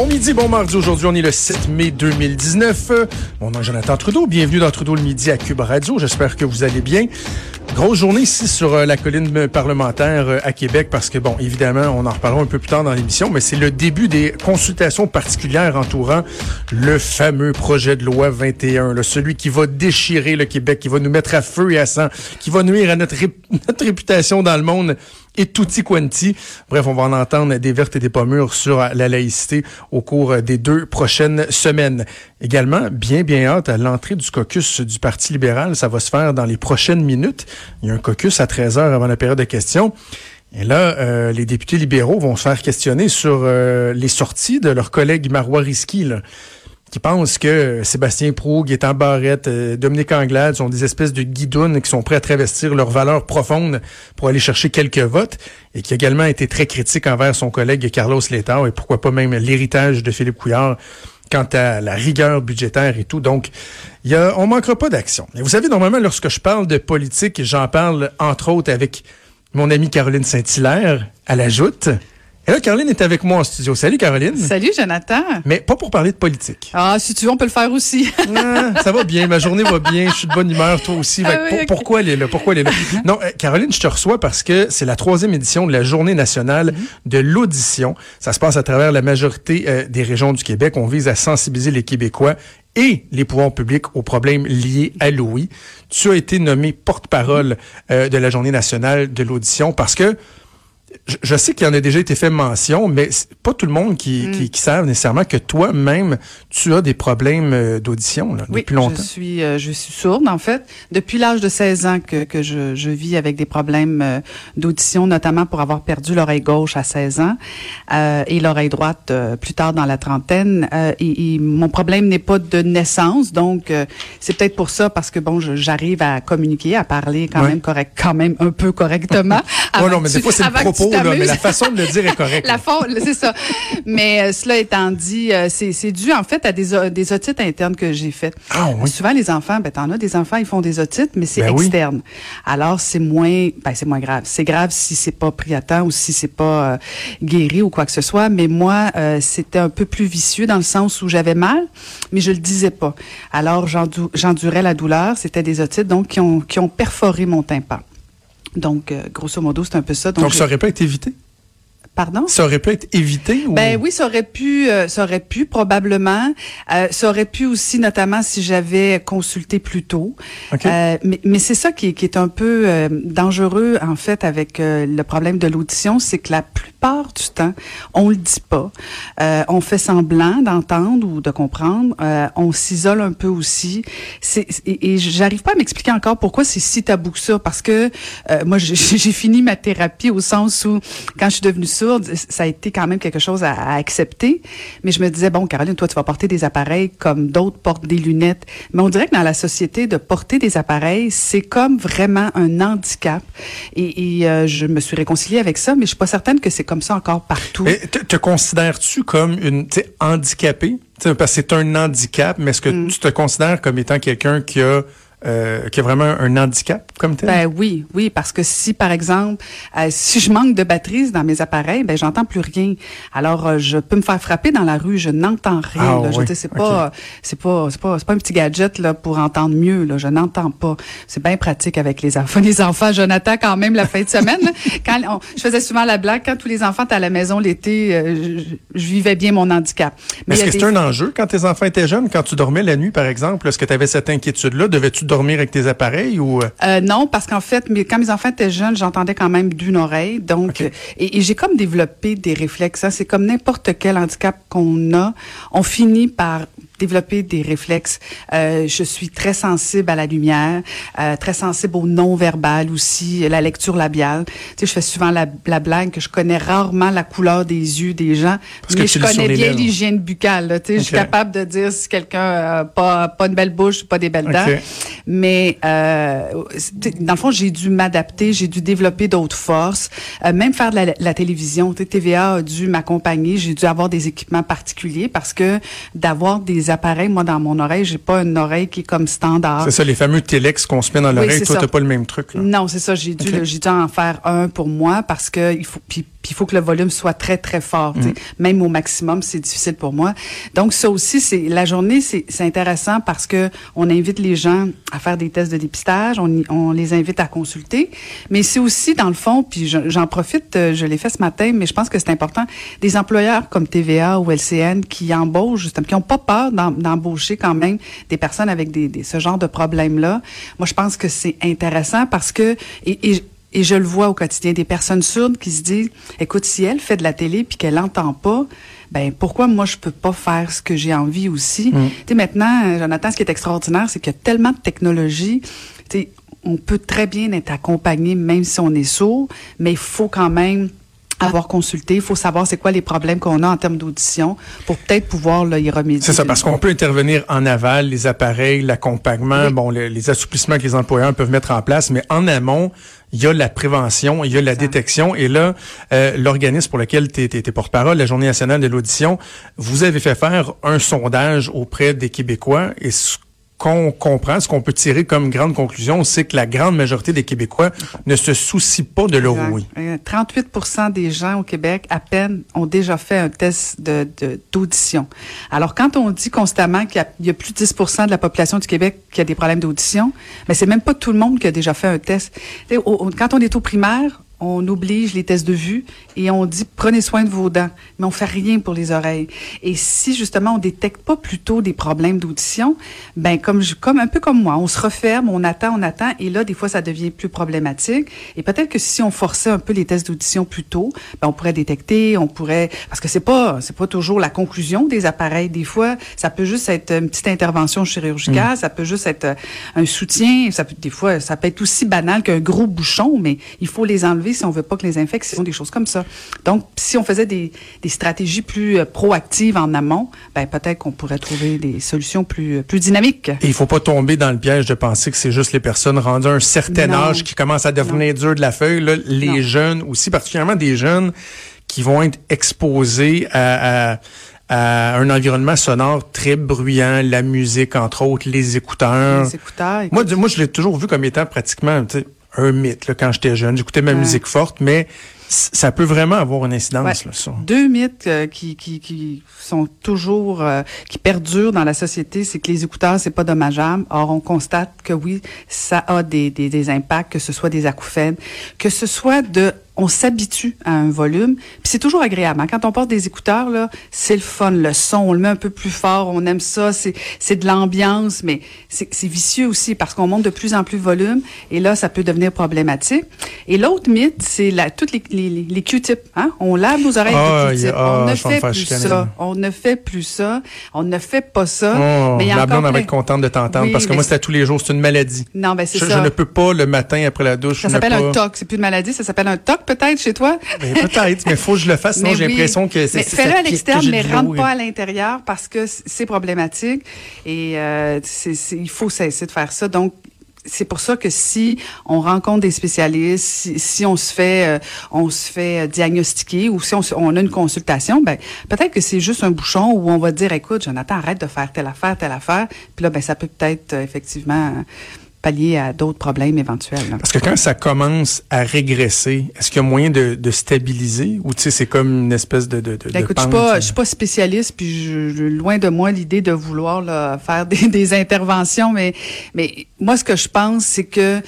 Bon midi, bon mardi. Aujourd'hui, on est le 7 mai 2019. Mon nom est Jonathan Trudeau. Bienvenue dans Trudeau le midi à Cube Radio. J'espère que vous allez bien. Grosse journée ici sur euh, la colline parlementaire euh, à Québec parce que, bon, évidemment, on en reparlera un peu plus tard dans l'émission, mais c'est le début des consultations particulières entourant le fameux projet de loi 21, là, celui qui va déchirer le Québec, qui va nous mettre à feu et à sang, qui va nuire à notre réputation dans le monde et tutti quanti. Bref, on va en entendre des vertes et des pommures sur la laïcité au cours des deux prochaines semaines. Également, bien, bien hâte à l'entrée du caucus du Parti libéral. Ça va se faire dans les prochaines minutes. Il y a un caucus à 13 heures avant la période de questions. Et là, euh, les députés libéraux vont se faire questionner sur euh, les sorties de leur collègue Marois Risky, qui pense que Sébastien Prou, Gaétan Barrette, euh, Dominique Anglade sont des espèces de guidounes qui sont prêts à travestir leurs valeurs profondes pour aller chercher quelques votes, et qui a également été très critique envers son collègue Carlos Letao, et pourquoi pas même l'héritage de Philippe Couillard quant à la rigueur budgétaire et tout. Donc, y a, on manquera pas d'action. Et vous savez, normalement, lorsque je parle de politique, j'en parle entre autres avec mon amie Caroline Saint-Hilaire à la joute. Et là, Caroline est avec moi en studio. Salut, Caroline. Salut, Jonathan. Mais pas pour parler de politique. Ah, si tu veux, on peut le faire aussi. ah, ça va bien. Ma journée va bien. Je suis de bonne humeur. Toi aussi. Ah, oui, pour, okay. Pourquoi elle est là? Pourquoi elle est là? non, euh, Caroline, je te reçois parce que c'est la troisième édition de la Journée nationale de l'audition. Ça se passe à travers la majorité euh, des régions du Québec. On vise à sensibiliser les Québécois et les pouvoirs publics aux problèmes liés à l'ouïe. Tu as été nommé porte-parole euh, de la Journée nationale de l'audition parce que je, sais qu'il y en a déjà été fait mention, mais c'est pas tout le monde qui, mm. qui, qui savent nécessairement que toi-même, tu as des problèmes euh, d'audition oui, depuis longtemps. Je suis, euh, je suis sourde, en fait. Depuis l'âge de 16 ans que, que je, je vis avec des problèmes euh, d'audition, notamment pour avoir perdu l'oreille gauche à 16 ans euh, et l'oreille droite euh, plus tard dans la trentaine. Et, et, mon problème n'est pas de naissance, donc c'est peut-être pour ça, parce que bon, j'arrive à communiquer, à parler quand ouais. même correct, quand même un peu correctement. oh non, mais des fois c'est le propos là, mais la façon de le dire est correcte. la c'est ça. Mais euh, cela étant dit, euh, c'est dû en fait à des, des otites internes que j'ai faites. Ah, oui? Souvent les enfants, ben t'en as des enfants, ils font des otites, mais c'est ben externe. Oui. Alors c'est moins, ben c'est moins grave. C'est grave si c'est pas pris à temps ou si c'est pas euh, guéri ou quoi que ce soit. Mais moi, euh, c'était un peu plus vicieux dans le sens où j'avais mal, mais je le disais pas. Alors j'endurais la douleur. C'était des otites donc qui ont qui ont perforé mon tympan. Donc, euh, grosso modo, c'est un peu ça. Donc, Donc ça aurait pas été évité? Pardon? Ça aurait pu être évité? Ou... Ben oui, ça aurait pu, euh, ça aurait pu probablement. Euh, ça aurait pu aussi, notamment si j'avais consulté plus tôt. Okay. Euh, mais mais c'est ça qui est, qui est un peu dangereux en fait avec le problème de l'audition, c'est que la plupart du temps, on le dit pas. on fait semblant d'entendre ou de comprendre. on s'isole un peu aussi. Et, j'arrive pas à m'expliquer encore pourquoi c'est si tabou que ça, parce que moi j'ai fini ma thérapie au sens où quand je suis devenue sourde, ça a été quand même quelque chose à, accepter. Mais je me disais, bon, Caroline, toi, tu vas porter des appareils comme d'autres portent des lunettes. Mais on dirait que dans la société, de porter des appareils, c'est comme vraiment un handicap. Et, et euh, je me suis réconciliée avec ça, mais je suis pas certaine que c'est comme ça encore partout. Et te, te considères-tu comme une handicapée? T'sais, parce que c'est un handicap, mais est-ce que mm. tu te considères comme étant quelqu'un qui a euh, qui a vraiment un handicap comme tel? Ben oui, oui, parce que si par exemple, euh, si je manque de batterie dans mes appareils, ben j'entends plus rien. Alors euh, je peux me faire frapper dans la rue, je n'entends rien. Ah, là. Oui. Je dis, c'est pas, c'est pas, c'est pas, c'est pas un petit gadget là pour entendre mieux. Là, je n'entends pas. C'est bien pratique avec les enfants. Les enfants, Jonathan, quand même la fin de semaine. quand on, je faisais souvent la blague quand tous les enfants étaient à la maison l'été, je, je, vivais bien mon handicap. Mais, est-ce que c'était des... un enjeu quand tes enfants étaient jeunes, quand tu dormais la nuit par exemple, est-ce que tu avais cette inquiétude-là, devais-tu dormir avec tes appareils ou euh, non parce qu'en fait mais quand mes enfants étaient jeunes j'entendais quand même d'une oreille donc okay. et, et j'ai comme développé des réflexes hein. c'est comme n'importe quel handicap qu'on a on finit par développé des réflexes. Euh, je suis très sensible à la lumière, euh, très sensible au non-verbal aussi, la lecture labiale. Tu sais, je fais souvent la, la, blague que je connais rarement la couleur des yeux des gens, Parce mais que je connais bien l'hygiène buccale. là. Tu sais, Je suis capable de dire si quelqu'un a pas, pas une belle bouche, pas des belles dents. Mais euh, dans le fond, j'ai dû m'adapter, j'ai dû développer d'autres forces, euh, même faire de la, la télévision. Tu sais, TVA a dû m'accompagner, j'ai dû avoir des équipements particuliers parce que d'avoir des appareils, moi dans mon oreille, j'ai pas une oreille qui est comme standard. C'est ça, les fameux télex qu'on se met dans l'oreille. c'est Toi, t'as pas le même truc. Là. Non, c'est ça. J'ai dû, j'ai dû en faire un pour moi parce que il faut, puis, puis il faut que le volume soit très très fort. sais. Même au maximum, c'est difficile pour moi. Donc ça aussi, c'est la journée, c'est c'est intéressant parce que on invite les gens à faire des tests de dépistage, on, y- on les invite à consulter, mais c'est aussi dans le fond, puis je- j'en profite, euh, je l'ai fait ce matin, mais je pense que c'est important, des employeurs comme TVA ou LCN qui embauchent justement, qui n'ont pas peur d'em- d'embaucher quand même des personnes avec des, des- ce genre de problèmes-là. Moi, je pense que c'est intéressant parce que et, et et je le vois au quotidien, des personnes sourdes qui se disent, écoute, si elle fait de la télé puis qu'elle n'entend pas, ben pourquoi moi je peux pas faire ce que j'ai envie aussi? Tu sais maintenant, euh, Jonathan, ce qui est extraordinaire, c'est qu'il y a tellement de technologie. Tu sais, on peut très bien être accompagné même si on est sourd, mais il faut quand même avoir consulté, il faut savoir c'est quoi les problèmes qu'on a en termes d'audition pour peut-être pouvoir là, y remédier. C'est ça, parce qu'on peut intervenir en aval, les appareils, l'accompagnement, Oui. bon, les, les assouplissements que les employeurs peuvent mettre en place, mais en amont, il y a la prévention, il y a la détection, et là, euh, l'organisme pour lequel tu es, porte-parole, la Journée nationale de l'audition, vous avez fait faire un sondage auprès des Québécois, et ce qu'on comprend, ce qu'on peut tirer comme grande conclusion, c'est que la grande majorité des Québécois ne se soucient pas de leur Exact. ouïe. Euh, 38 des gens au Québec, à peine, ont déjà fait un test de- de- d'audition. Alors, quand on dit constamment qu'il y, a- il y a plus de 10 de la population du Québec qui a des problèmes d'audition, mais c'est même pas tout le monde qui a déjà fait un test. Au- au- quand on est au primaire, on oblige les tests de vue et on dit prenez soin de vos dents, mais on fait rien pour les oreilles. Et si justement on détecte pas plutôt des problèmes d'audition, ben comme je, comme un peu comme moi, on se referme, on attend, on attend, et là des fois ça devient plus problématique. Et peut-être que si on forçait un peu les tests d'audition plus tôt, ben on pourrait détecter, on pourrait parce que c'est pas c'est pas toujours la conclusion des appareils. Des fois ça peut juste être une petite intervention chirurgicale, ça peut juste être euh, un soutien, ça peut des fois ça peut être aussi banal qu'un gros bouchon, mais il faut les enlever si on veut pas que les infections, des choses comme ça. Donc, si on faisait des, des stratégies plus euh, proactives en amont, ben peut-être qu'on pourrait trouver des solutions plus euh, plus dynamiques. Et il faut pas tomber dans le piège de penser que c'est juste les personnes rendues à un certain Non. âge qui commencent à devenir dures de la feuille. Là, les Non. jeunes aussi, particulièrement des jeunes qui vont être exposés à, à- à un environnement sonore très bruyant, la musique entre autres, les écouteurs. Les écouteurs. Moi, écoute, moi, je l'ai toujours vu comme étant pratiquement un mythe là, quand j'étais jeune. J'écoutais ma Ouais. musique forte, mais ça peut vraiment avoir une incidence Ouais. là, sur- Deux mythes euh, qui, qui, qui sont toujours euh, qui perdurent dans la société, c'est que les écouteurs c'est pas dommageable. Or on constate que oui, ça a des, des, des impacts, que ce soit des acouphènes, que ce soit de on s'habitue à un volume, puis c'est toujours agréable. hein. Quand on porte des écouteurs là, c'est le fun, le son, on le met un peu plus fort, on aime ça, c'est c'est de l'ambiance, mais c'est c'est vicieux aussi parce qu'on monte de plus en plus le volume et là ça peut devenir problématique. Et l'autre mythe, c'est la toutes les les, Q-tips, hein. On lave nos oreilles Ah, avec des y a- Q-tips. ah, on ne fait plus chicaner, ça. On ne fait plus ça. On ne fait pas ça. Oh, mais il y a ma blonde va être contente de t'entendre Oui, parce que moi, c'était tous les jours, c'est une maladie. Non, ben c'est Je, ça. je ne peux pas le matin après la douche. Ça s'appelle pas- un TOC. C'est plus une maladie, ça s'appelle un TOC peut-être chez toi? Ben, peut-être, mais faut que je le fasse, sinon Mais j'ai oui. l'impression que c'est Mais fais-le à j'ai mais rentre pas à l'intérieur parce que c'est problématique et euh, il faut cesser de faire ça. Donc c'est pour ça que si on rencontre des spécialistes, si, si on se fait, euh, on se fait euh, diagnostiquer ou si on, a une consultation, ben peut-être que c'est juste un bouchon où on va dire, écoute, Jonathan, arrête de faire telle affaire, telle affaire. Puis là, ben ça peut peut-être euh, effectivement pallier à d'autres problèmes éventuels. Parce que quand ça commence à régresser, est-ce qu'il y a moyen de, de stabiliser ou tu sais c'est comme une espèce de de, de, Ben, de écoute, je suis pas, je suis pas spécialiste, puis je, je- loin de moi l'idée de vouloir là, faire des, des interventions, mais, mais moi ce que je pense, c'est que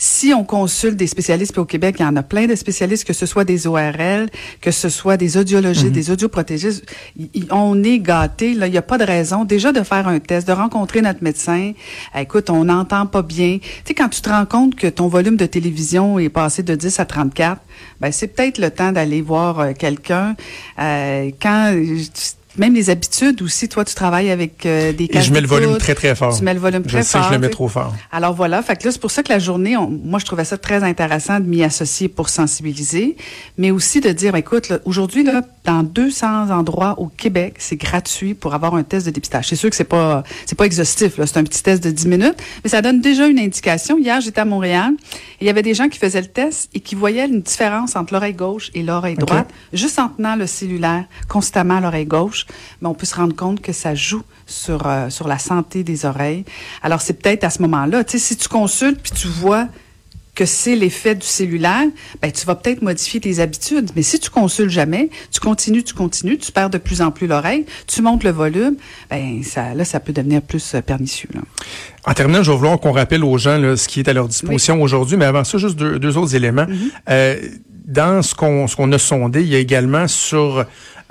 si on consulte des spécialistes, puis au Québec, il y en a plein de spécialistes, que ce soit des ORL, que ce soit des audiologistes, des audioprotégistes, y- y- on est gâtés. Là, il n'y a pas de raison déjà de faire un test, de rencontrer notre médecin. Eh, Écoute, on n'entend pas bien. Tu sais, quand tu te rends compte que ton volume de télévision est passé de 10 à 34, ben c'est peut-être le temps d'aller voir euh, quelqu'un. Euh, quand même les habitudes aussi. Toi, tu travailles avec euh, des Et je mets le volume très, très fort. Tu mets le volume très je sais fort. que je le mets trop fort. Alors voilà, fait que là, c'est pour ça que la journée, on- moi, je trouvais ça très intéressant de m'y associer pour sensibiliser, mais aussi de dire, écoute, là, aujourd'hui, là, dans 200 endroits au Québec, c'est gratuit pour avoir un test de dépistage. C'est sûr que c'est pas, c'est pas exhaustif, c'est un petit test de 10 minutes, mais ça donne déjà une indication. Hier, j'étais à Montréal, et il y avait des gens qui faisaient le test et qui voyaient une différence entre l'oreille gauche et l'oreille droite, juste en tenant le cellulaire constamment à l'oreille gauche, mais on peut se rendre compte que ça joue sur, euh, sur la santé des oreilles. Alors, c'est peut-être à ce moment-là, tu sais, si tu consultes puis tu vois que c'est l'effet du cellulaire, ben tu vas peut-être modifier tes habitudes. Mais si tu consultes jamais, tu continues, tu continues, tu perds de plus en plus l'oreille, tu montes le volume, ben ça, là, ça peut devenir plus euh, pernicieux. Là. En terminant, je vais vouloir qu'on rappelle aux gens là, ce qui est à leur disposition aujourd'hui, mais avant ça, juste deux, deux autres éléments. Euh, dans ce qu'on ce qu'on a sondé, il y a également sur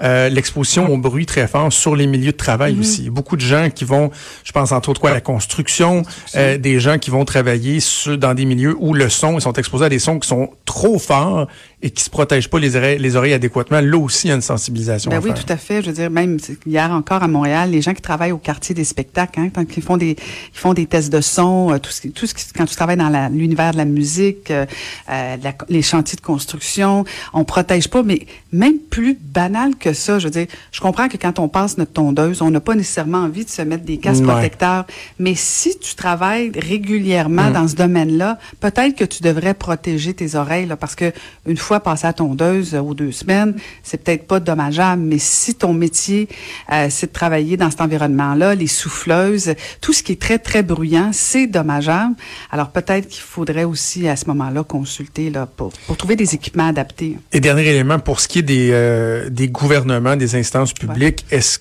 euh, l'exposition au bruit très fort sur les milieux de travail aussi. Beaucoup de gens qui vont, je pense entre autres quoi, à la construction, euh, des gens qui vont travailler sur, dans des milieux où le son, ils sont exposés à des sons qui sont trop forts et qui se protègent pas les oreilles, les oreilles adéquatement. Là aussi, il y a une sensibilisation Ben à oui, faire. tout à fait. Je veux dire, même hier encore à Montréal, les gens qui travaillent au quartier des spectacles, hein, quand ils font des, ils font des tests de son, euh, tout ce qui, tout ce qui, quand tu travailles dans l'univers de la musique, euh, euh, la- les chantiers de construction, on protège pas, mais même plus banal que ça. Je veux dire, je comprends que quand on passe notre tondeuse, on n'a pas nécessairement envie de se mettre des casques Ouais. protecteurs, mais si tu travailles régulièrement Mm. dans ce domaine-là, peut-être que tu devrais protéger tes oreilles, là, parce que une fois passé à tondeuse euh, aux deux semaines, c'est peut-être pas dommageable, mais si ton métier, euh, c'est de travailler dans cet environnement-là, les souffleuses, tout ce qui est très, très bruyant, c'est dommageable. Alors peut-être qu'il faudrait aussi, à ce moment-là, consulter là, pour, pour trouver des équipements adaptés. Et dernier élément, pour ce qui est des, euh, des gouvernements, des instances publiques, est-ce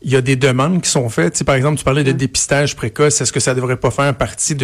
qu'il y a des demandes qui sont faites? Tu sais, par exemple, tu parlais de dépistage précoce. Est-ce que ça devrait pas faire partie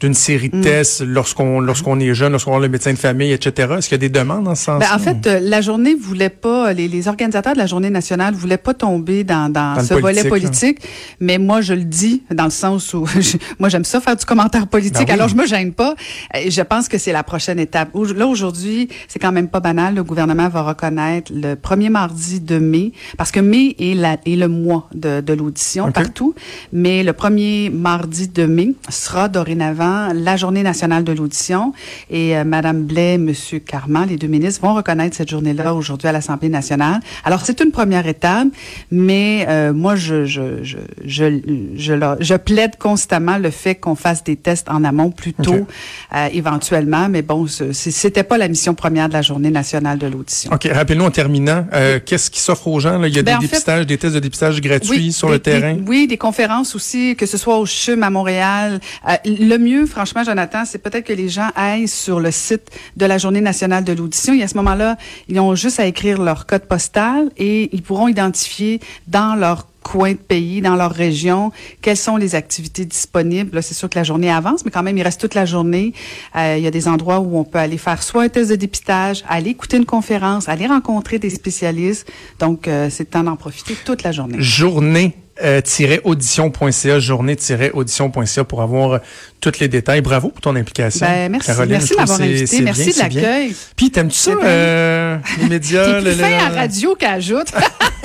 d'une série Mm. de tests lorsqu'on lorsqu'on est jeune, lorsqu'on a le médecin de famille, etc.? Est-ce qu'il y a des demandes dans ce sens Ben, en fait, euh, la journée voulait pas, les, les organisateurs de la journée nationale voulaient pas tomber dans, dans, Dans le ce volet politique, politique, mais moi je le dis dans le sens où je- moi j'aime ça faire du commentaire politique, Ben oui. alors je me gêne pas. Et je pense que c'est la prochaine étape. Là aujourd'hui, c'est quand même pas banal. Le gouvernement va reconnaître le premier mardi de mai, parce que mai est, la, est le mois de, de l'audition partout, mais le premier mardi de mai sera dorénavant la journée nationale de l'audition et euh, Madame Blais, Monsieur Carman, les deux ministres vont reconnaître cette journée-là aujourd'hui à l'Assemblée nationale. Alors c'est une première étape, mais euh, moi je je je je je, la- je plaide constamment le fait qu'on fasse des tests en amont plus tôt, euh, éventuellement. Mais bon, c'était pas la mission première de la journée nationale de l'audition. OK, rappelez-nous en terminant, euh, qu'est-ce qui s'offre aux gens? Là? Il y a Ben, en des fait- dépistages, des tests de dépistage gratuits sur des- le terrain? des- oui, des conférences aussi, que ce soit au CHUM à Montréal. Euh, le mieux, franchement, Jonathan, c'est peut-être que les gens aillent sur le site de la Journée nationale de l'audition. Et à ce moment-là, ils ont juste à écrire leur code postal et ils pourront identifier dans leur coin de pays, dans leur région, quelles sont les activités disponibles? C'est sûr que la journée avance, mais quand même, il reste toute la journée. Euh, il y a des endroits où on peut aller faire soit un test de dépistage, aller écouter une conférence, aller rencontrer des spécialistes. Donc, euh, c'est le temps d'en profiter toute la journée. journée euh, audition.ca, journée-audition.ca pour avoir euh, tous les détails. Bravo pour ton implication. Ben, merci. Caroline. merci de m'avoir invité. Merci bien, de l'accueil. Puis, t'aimes-tu ça, euh, les médias? T'es plus le- fin le- à radio qu'ajoute.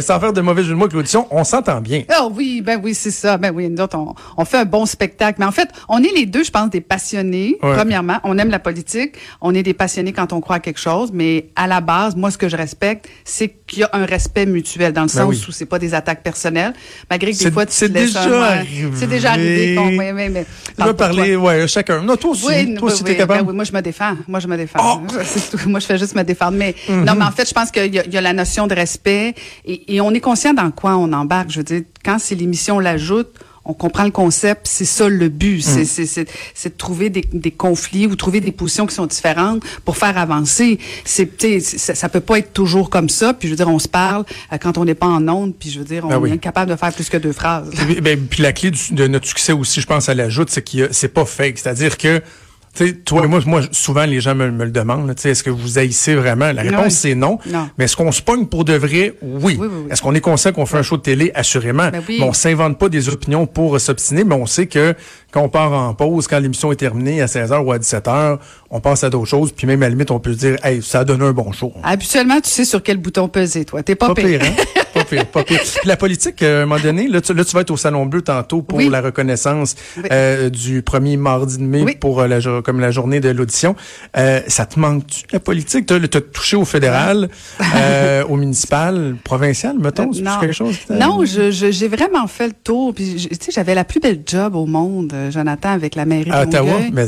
Sans faire de mauvais jeu de mots avec l'audition, on s'entend bien. oh oui, ben oui, c'est ça. Ben oui, nous autres, on, on fait un bon spectacle. Mais en fait, on est les deux, je pense, des passionnés. Ouais. Premièrement, on aime la politique. On est des passionnés quand on croit à quelque chose. Mais à la base, moi, ce que je respecte, c'est qu'il y a un respect mutuel dans le Ben sens oui. où c'est pas des attaques personnelles. Malgré que des fois, tu te laisses déjà. C'est déjà arrivé. Bon, oui, mais Je parle vais pour toi. parler, ouais, chacun. Non, toi aussi. Oui, toi aussi, oui, t'es capable. ben oui, moi, je me défends. Moi, je me défends. Oh! Moi, je fais juste me défendre. Mais Mm-hmm. non, mais en fait, je pense qu'il y, a- il y a la notion de respect et, et on est conscient dans quoi on embarque. Je veux dire, quand c'est l'émission l'ajoute, on comprend le concept, c'est ça le but, Mm. c'est c'est c'est c'est de trouver des, des conflits ou trouver des positions qui sont différentes pour faire avancer. C'est ça, ça peut pas être toujours comme ça. Puis je veux dire, on se parle euh, quand on n'est pas en onde. Puis je veux dire, on Ah oui. est capable de faire plus que deux phrases. Puis, ben, puis la clé du- de notre succès aussi, je pense, à l'ajoute, c'est qu'il y a- c'est pas fake. C'est-à-dire que Tu sais, toi, moi, moi, souvent, les gens me, me le demandent. Tu sais, est-ce que vous haïssez vraiment? La réponse, c'est non. Non. Mais est-ce qu'on se pogne pour de vrai? Oui. Oui, oui, oui. Est-ce qu'on est conscient qu'on fait un show de télé? Assurément? Ben oui. Mais on s'invente pas des opinions pour euh, s'obstiner, mais on sait que quand on part en pause, quand l'émission est terminée à 16h ou à 17h, on passe à d'autres choses. Puis même à la limite, on peut se dire, hey, ça a donné un bon show. Habituellement, tu sais sur quel bouton peser, toi. T'es pas, Pas pire, hein? Pas pire, pas pire. Puis la politique, euh, à un moment donné, là tu, là, tu vas être au Salon Bleu tantôt pour Oui. la reconnaissance Oui. euh, du premier mardi de mai Oui. pour euh, la, comme la journée de l'audition. Euh, ça te manque-tu, la politique? Tu as touché au fédéral, euh, au municipal, provincial, mettons? Non, quelque chose? non, je- je- j'ai vraiment fait le tour. Puis, tu sais, j'avais la plus belle job au monde, Jonathan, avec la mairie de Ottawa? Mais.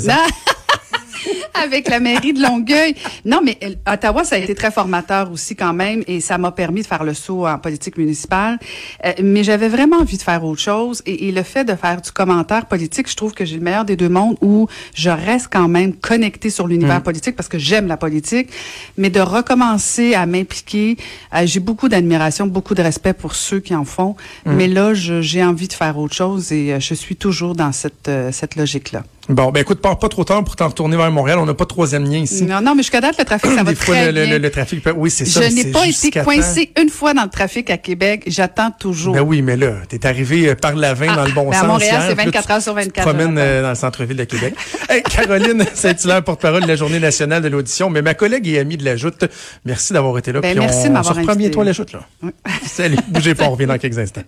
avec la mairie de Longueuil. Non, mais euh, Ottawa, ça a été très formateur aussi quand même, et ça m'a permis de faire le saut en politique municipale. Euh, mais j'avais vraiment envie de faire autre chose, et, et le fait de faire du commentaire politique, je trouve que j'ai le meilleur des deux mondes, où je reste quand même connectée sur l'univers politique parce que j'aime la politique, mais de recommencer à m'impliquer, euh, j'ai beaucoup d'admiration, beaucoup de respect pour ceux qui en font, mais là, j'ai envie de faire autre chose, et euh, je suis toujours dans cette cette logique-là. Bon, ben écoute, pars pas trop tard pour t'en retourner vers Montréal. On n'a pas de troisième lien ici. Non, non, mais jusqu'à date, le trafic, ça va Des fois, très le, le- bien. le- le trafic... peut- Oui, c'est ça. Je n'ai pas été coincée une fois dans le trafic à Québec. J'attends toujours. Ben oui, mais là, t'es arrivé euh, par la 20 Ah, dans le bon ben à sens. Montréal, hier, c'est puis là, 24 tu heures sur te 24, promènes Jonathan. euh, dans le centre-ville de Québec. Hey, Caroline Saint-Hilaire, porte-parole de la Journée nationale de l'audition, mais ma collègue et amie de la Joute, merci d'avoir été là. Ben, puis merci on, de m'avoir invité. bientôt à la Joute, là. Salut, bougez pas, on revient dans quelques instants.